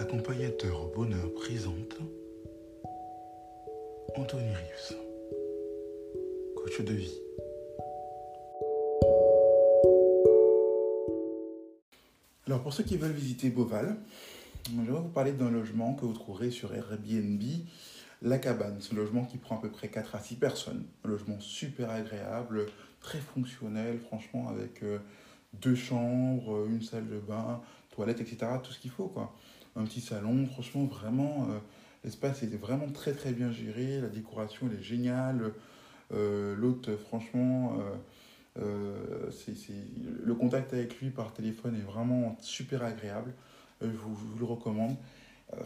Facteur au bonheur présente Anthony Rives, coach de vie. Alors pour ceux qui veulent visiter Beauval, je vais vous parler d'un logement que vous trouverez sur Airbnb, La Cabane. C'est un logement qui prend à peu près 4 à 6 personnes. Un logement super agréable, très fonctionnel, franchement, avec euh, deux chambres, une salle de bain, toilette, etc. Tout ce qu'il faut, quoi. Un petit salon, franchement, vraiment, euh, l'espace est vraiment très, très bien géré. La décoration, elle est géniale. Euh, L'hôte, franchement, euh, c'est, le contact avec lui par téléphone est vraiment super agréable. je, vous, le recommande.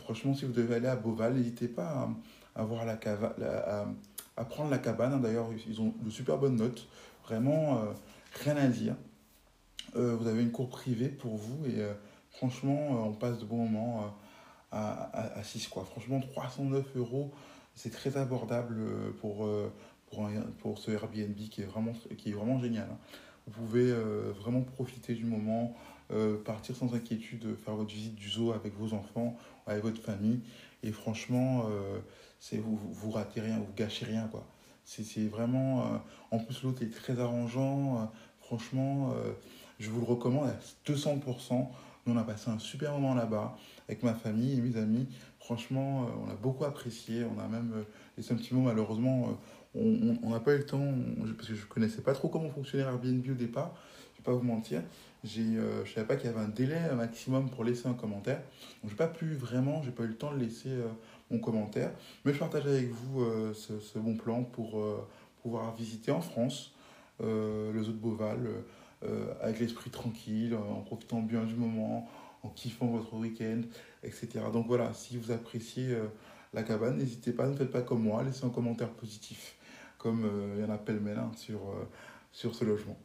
franchement, si vous devez aller à Beauval, n'hésitez pas à, voir la cava, à, à, prendre la cabane. D'ailleurs, ils ont de super bonnes notes. Vraiment, rien à dire. vous avez une cour privée pour vous et franchement, on passe de bons moments à, à, à 6. Quoi. Franchement, 309 euros, c'est très abordable pour, pour, un, pour ce Airbnb qui est vraiment, qui est vraiment génial. Hein. Vous pouvez euh, vraiment profiter du moment, euh, partir sans inquiétude, faire votre visite du zoo avec vos enfants, avec votre famille. Et franchement, euh, vous, vous ratez rien, vous gâchez rien. Quoi. C'est, c'est vraiment. en plus, l'autre est très arrangeant. franchement, je vous le recommande à 200%. Nous, on a passé un super moment là-bas avec ma famille et mes amis. Franchement, on a beaucoup apprécié. On a même un petit mot, malheureusement. On n'a pas eu le temps, parce que je ne connaissais pas trop comment fonctionnait Airbnb au départ. Je ne vais pas vous mentir. Euh, je ne savais pas qu'il y avait un délai maximum pour laisser un commentaire. Donc, je n'ai pas pu vraiment, je n'ai pas eu le temps de laisser euh, mon commentaire. Mais je partage avec vous euh, ce, ce, bon plan pour euh, pouvoir visiter en France le zoo de Beauval avec l'esprit tranquille, en profitant bien du moment, en kiffant votre week-end, etc. Donc voilà, si vous appréciez la cabane, n'hésitez pas, ne faites pas comme moi, laissez un commentaire positif, comme il y en a pêle-mêle hein, sur ce logement.